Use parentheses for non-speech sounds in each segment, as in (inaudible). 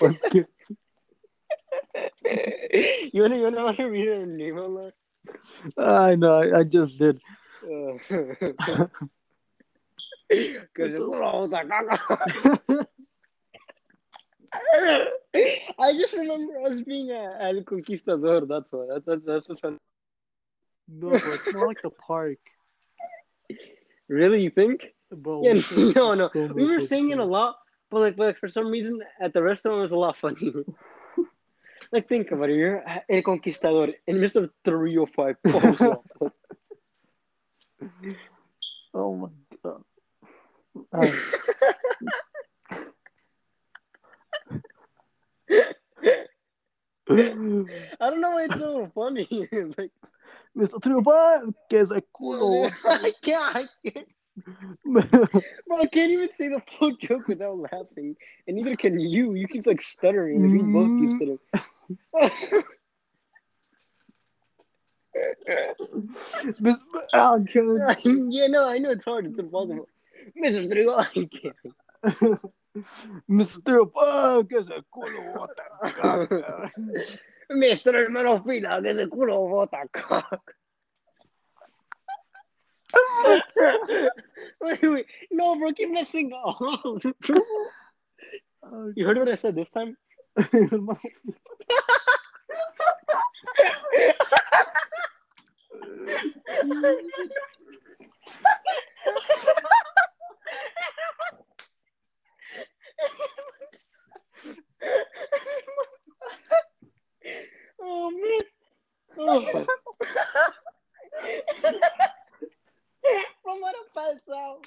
podcast. you wanna you wanna, wanna read her name out? I know, I, I just did. (laughs) Cause it's- (laughs) I just remember us being a El Conquistador. That's why. That's that's, that's what's fun. No, it's more like the park. (laughs) Really, you think? Bro, Yeah, we no, no. so We were singing a lot, but like, but like for some reason at the restaurant it was a lot funnier. (laughs) like, think about it. You're El Conquistador in midst of three or five (laughs) balls. off. Oh my god. Uh, (laughs) I don't know why it's so funny. like, Mr. Triunfal, que es el culo. I can't. I can't. (laughs) Bro, I can't even say the full joke without laughing, and neither can you. You keep like stuttering. Like, we both keep stuttering. (laughs) Miss- God. (laughs) yeah, no, I know it's hard. It's impossible. Mr. Trigo, I can't. Mr. Triunfal, que es el culo. bota. Mr. Hermano Fila, que de culo bota cock. (laughs) wait, wait. No, bro, keep messing up. Oh, you heard what I said this time? (laughs) (laughs) oh man. Oh. I'm gonna pass out.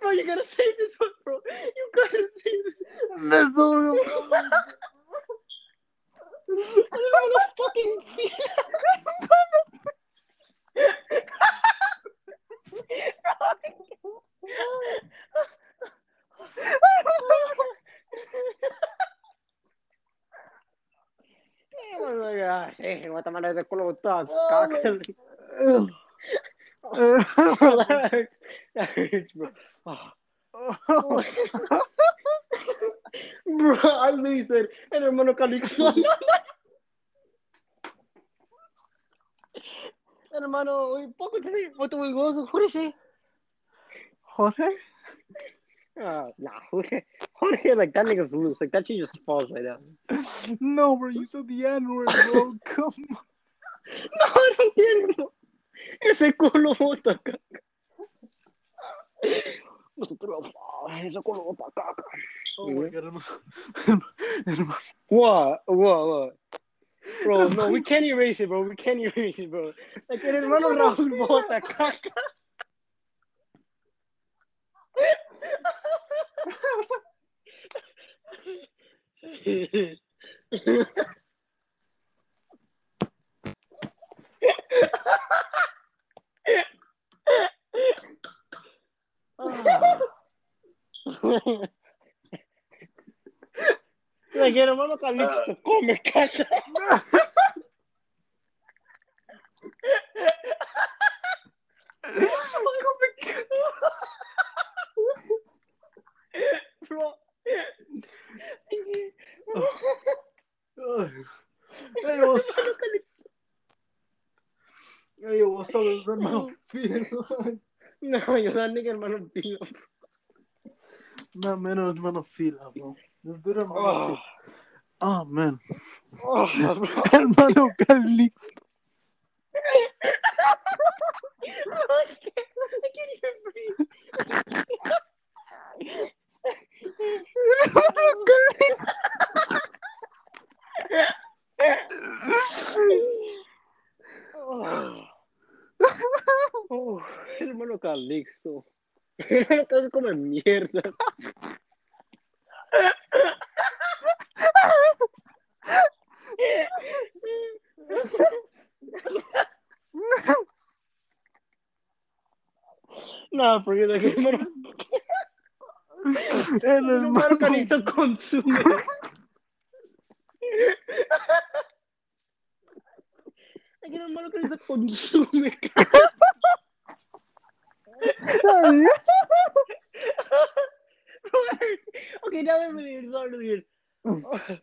bro, you gotta save this one, bro. You gotta save this. Mr. (laughs) I fucking (laughs) (laughs) oh feel hey, Guatemala de culo toda caca. That hurts. That hurts, bro. Oh. bro, I literally said, el hermano Calixto. hermano, poco te digo, what do we go, Jorge? Jorge? Uh, nah, Jorge, Jorge, like that nigga's loose. Like that shit just falls right down. No, bro, you said the N word, bro. (laughs) Come on. No, I don't entiendo. Ese culo bota caca. Nosotros, ese culo bota caca. Oh my god, hermano. (laughs) Hermano. What? What? What? Bro, no, we can't erase it, bro. We can't erase it, bro. Like, el hermano Raúl bota caca. (laughs) like, el hermano Calixto come caca. Bro. Hey, what's up? Hey, what's up, hermano? Phil? No, yo that nigga hermano Pilo. No, ah. man, hermano ah, (laughs) bro. This dude, hermano Oh. Oh, man. oh. Hermano Calixto. I can't, I can't even breathe. Oh, oh, hermano Calixto. (laughs) Hermano Calixto come mierda. (laughs) No, porque lo que hermano, (laughs) El hermano Calixto consume. Aquí el hermano Calixto consume. Bro, okay, now that really is. It's not.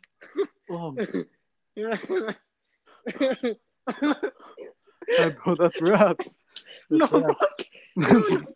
Oh, Yeah. (laughs) hey, bro, that's raps. no, That's no, no.